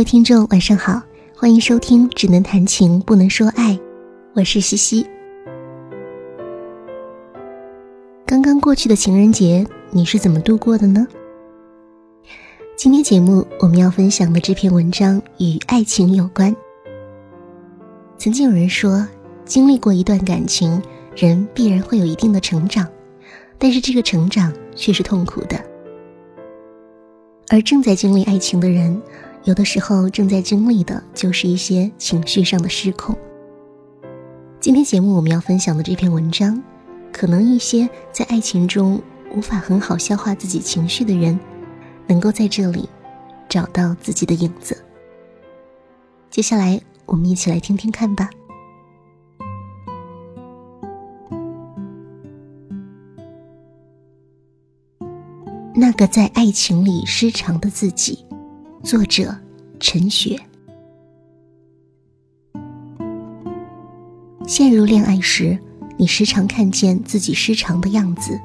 各位听众，晚上好，欢迎收听《只能谈情不能说爱》，我是西西。刚刚过去的情人节，你是怎么度过的呢？今天节目我们要分享的这篇文章与爱情有关。曾经有人说，经历过一段感情，人必然会有一定的成长，但是这个成长却是痛苦的。而正在经历爱情的人，有的时候正在经历的就是一些情绪上的失控。今天节目我们要分享的这篇文章，可能一些在爱情中无法很好消化自己情绪的人，能够在这里找到自己的影子。接下来，我们一起来听听看吧。那个在爱情里失常的自己，作者陈雪。陷入恋爱时，你时常看见自己失常的样子，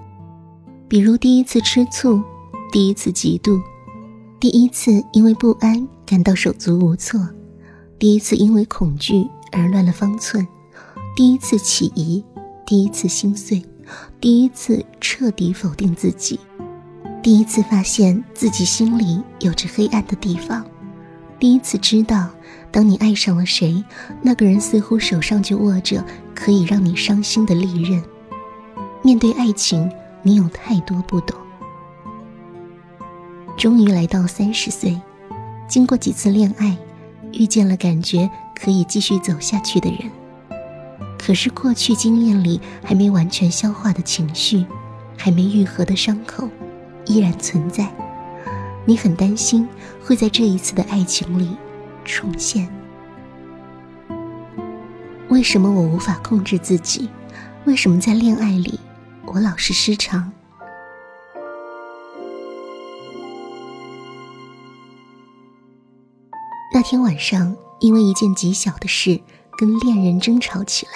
比如第一次吃醋，第一次嫉妒，第一次因为不安感到手足无措，第一次因为恐惧而乱了方寸，第一次起疑，第一次心碎，第一次彻底否定自己。第一次发现自己心里有着黑暗的地方，第一次知道，当你爱上了谁，那个人似乎手上就握着可以让你伤心的利刃。面对爱情，你有太多不懂。终于来到三十岁，经过几次恋爱，遇见了感觉可以继续走下去的人。可是过去经验里还没完全消化的情绪，还没愈合的伤口。依然存在，你很担心会在这一次的爱情里重现。为什么我无法控制自己？为什么在恋爱里我老是失常？那天晚上，因为一件极小的事跟恋人争吵起来。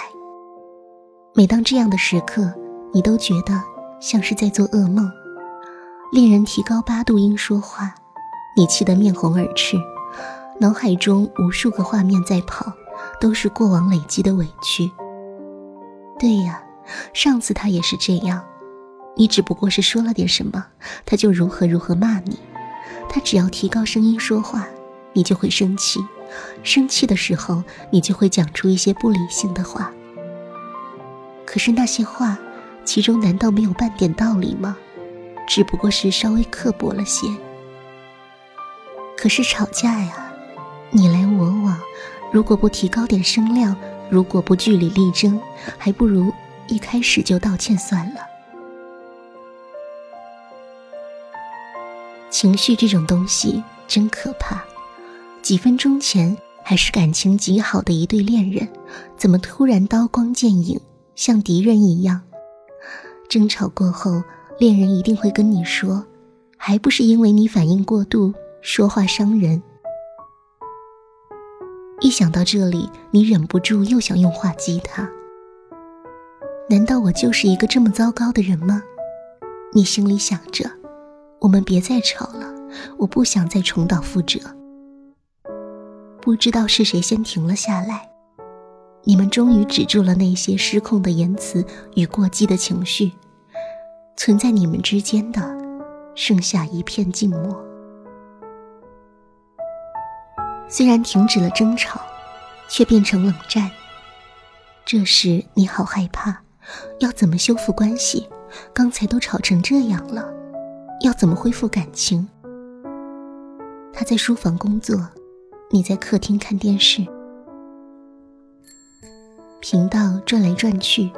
每当这样的时刻，你都觉得像是在做噩梦。恋人提高八度音说话，你气得面红耳赤，脑海中无数个画面在跑，都是过往累积的委屈。对呀，上次他也是这样，你只不过是说了点什么，他就如何如何骂你。他只要提高声音说话，你就会生气，生气的时候你就会讲出一些不理性的话。可是那些话，其中难道没有半点道理吗？只不过是稍微刻薄了些，可是吵架呀，你来我往，如果不提高点声量，如果不据理力争，还不如一开始就道歉算了。情绪这种东西真可怕，几分钟前还是感情极好的一对恋人，怎么突然刀光剑影，像敌人一样？争吵过后。恋人一定会跟你说，还不是因为你反应过度，说话伤人。一想到这里，你忍不住又想用话激他。难道我就是一个这么糟糕的人吗？你心里想着。我们别再吵了，我不想再重蹈覆辙。不知道是谁先停了下来，你们终于止住了那些失控的言辞与过激的情绪。存在你们之间的，剩下一片静默。虽然停止了争吵，却变成冷战。这时你好害怕，要怎么修复关系？刚才都吵成这样了，要怎么恢复感情？他在书房工作，你在客厅看电视，频道转来转去，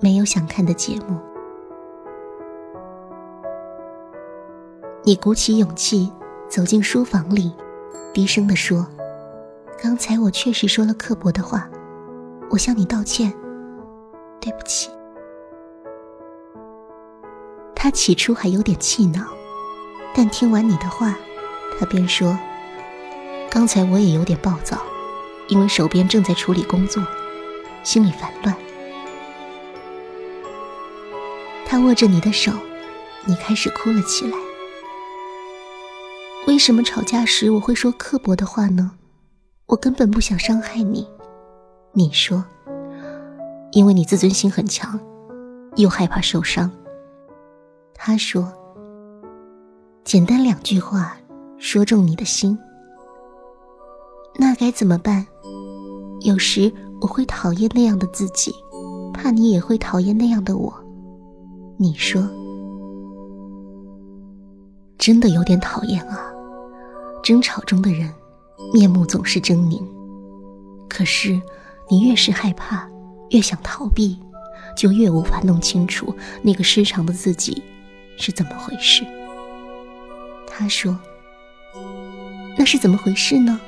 没有想看的节目。你鼓起勇气走进书房里，低声地说：“刚才我确实说了刻薄的话，我向你道歉，对不起。”他起初还有点气恼，但听完你的话，他便说：“刚才我也有点暴躁，因为手边正在处理工作，心里烦乱。”他握着你的手，你开始哭了起来。为什么吵架时我会说刻薄的话呢？我根本不想伤害你。你说，因为你自尊心很强，又害怕受伤。他说，简单两句话说中你的心。那该怎么办？有时我会讨厌那样的自己，怕你也会讨厌那样的我。你说，真的有点讨厌啊。争吵中的人，面目总是狰狞。可是，你越是害怕，越想逃避，就越无法弄清楚那个失常的自己是怎么回事。他说：“那是怎么回事呢？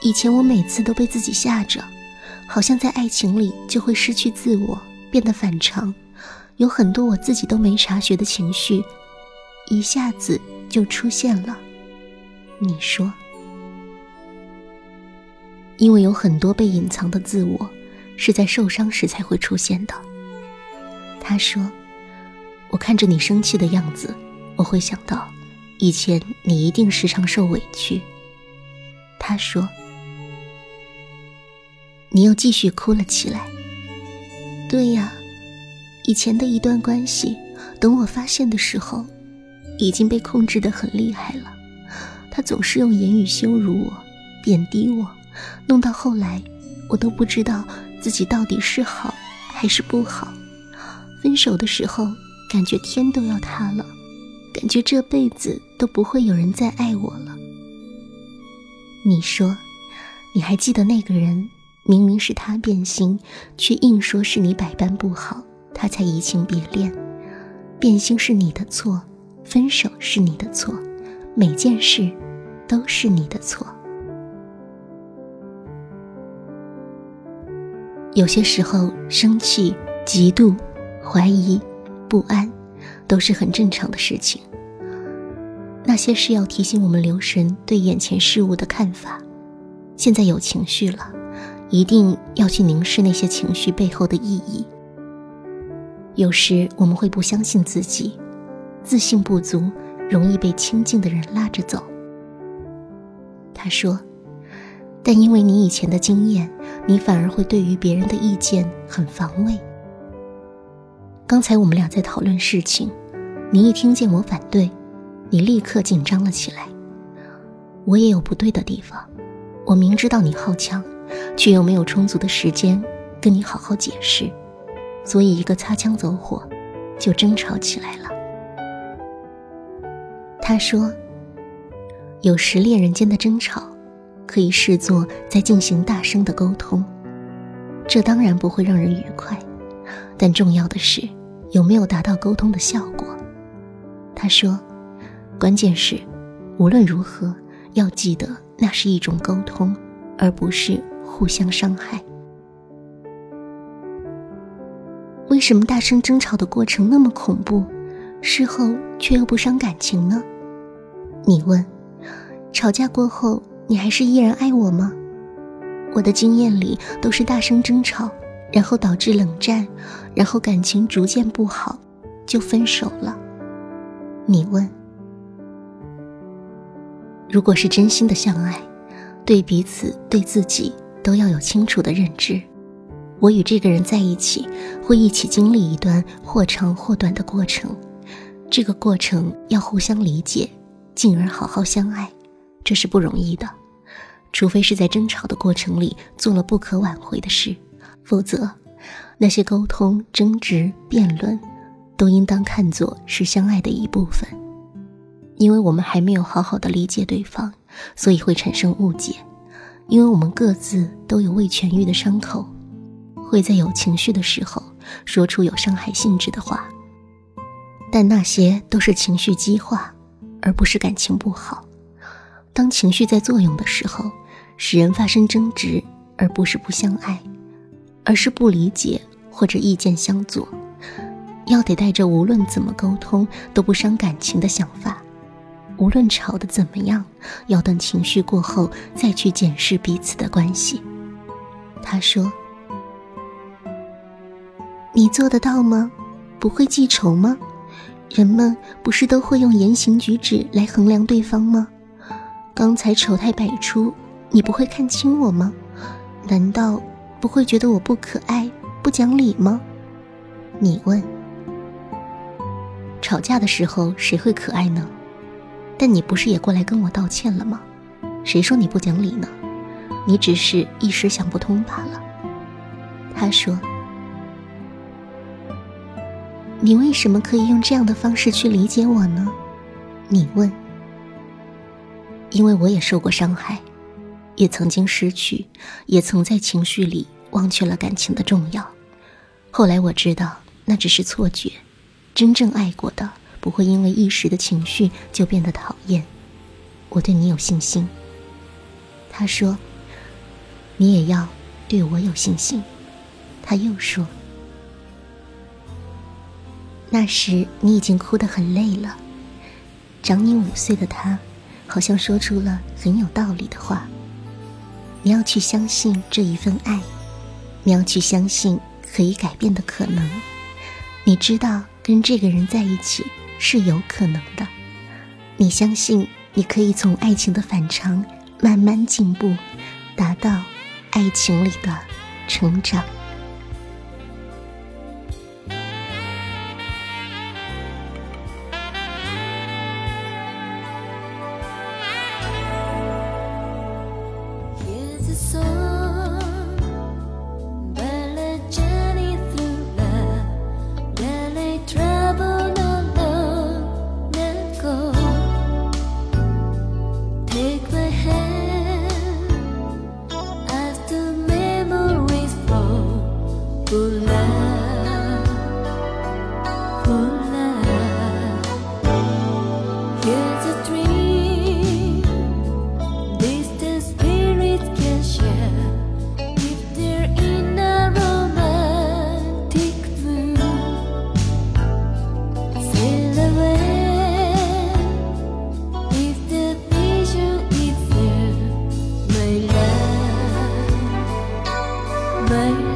以前我每次都被自己吓着，好像在爱情里就会失去自我，变得反常，有很多我自己都没察觉的情绪，一下子就出现了。”你说，因为有很多被隐藏的自我，是在受伤时才会出现的。他说：“我看着你生气的样子，我会想到，以前你一定时常受委屈。”他说：“你又继续哭了起来。”对呀，以前的一段关系，等我发现的时候，已经被控制的很厉害了。他总是用言语羞辱我，贬低我，弄到后来，我都不知道自己到底是好还是不好。分手的时候，感觉天都要塌了，感觉这辈子都不会有人再爱我了。你说，你还记得那个人？明明是他变心，却硬说是你百般不好，他才移情别恋。变心是你的错，分手是你的错，每件事。都是你的错。有些时候，生气、嫉妒、怀疑、不安，都是很正常的事情。那些是要提醒我们留神对眼前事物的看法。现在有情绪了，一定要去凝视那些情绪背后的意义。有时我们会不相信自己，自信不足，容易被亲近的人拉着走。他说：“但因为你以前的经验，你反而会对于别人的意见很防卫。刚才我们俩在讨论事情，你一听见我反对，你立刻紧张了起来。我也有不对的地方，我明知道你好强，却又没有充足的时间跟你好好解释，所以一个擦枪走火，就争吵起来了。”他说。有时恋人间的争吵，可以视作在进行大声的沟通，这当然不会让人愉快，但重要的是有没有达到沟通的效果。他说：“关键是，无论如何要记得那是一种沟通，而不是互相伤害。”为什么大声争吵的过程那么恐怖，事后却又不伤感情呢？你问。吵架过后，你还是依然爱我吗？我的经验里都是大声争吵，然后导致冷战，然后感情逐渐不好，就分手了。你问，如果是真心的相爱，对彼此、对自己都要有清楚的认知。我与这个人在一起，会一起经历一段或长或短的过程，这个过程要互相理解，进而好好相爱。这是不容易的，除非是在争吵的过程里做了不可挽回的事，否则，那些沟通、争执、辩论，都应当看作是相爱的一部分。因为我们还没有好好的理解对方，所以会产生误解。因为我们各自都有未痊愈的伤口，会在有情绪的时候说出有伤害性质的话。但那些都是情绪激化，而不是感情不好。当情绪在作用的时候，使人发生争执，而不是不相爱，而是不理解或者意见相左。要得带着无论怎么沟通都不伤感情的想法，无论吵得怎么样，要等情绪过后再去检视彼此的关系。他说：“你做得到吗？不会记仇吗？人们不是都会用言行举止来衡量对方吗？刚才丑态百出，你不会看清我吗？难道不会觉得我不可爱、不讲理吗？你问。吵架的时候谁会可爱呢？但你不是也过来跟我道歉了吗？谁说你不讲理呢？你只是一时想不通罢了。他说。你为什么可以用这样的方式去理解我呢？你问。因为我也受过伤害，也曾经失去，也曾在情绪里忘却了感情的重要。后来我知道那只是错觉，真正爱过的不会因为一时的情绪就变得讨厌。我对你有信心。他说：“你也要对我有信心。”他又说。那时你已经哭得很累了，长你五岁的他，好像说出了很有道理的话。你要去相信这一份爱，你要去相信可以改变的可能。你知道跟这个人在一起是有可能的，你相信你可以从爱情的反常慢慢进步，达到爱情里的成长。对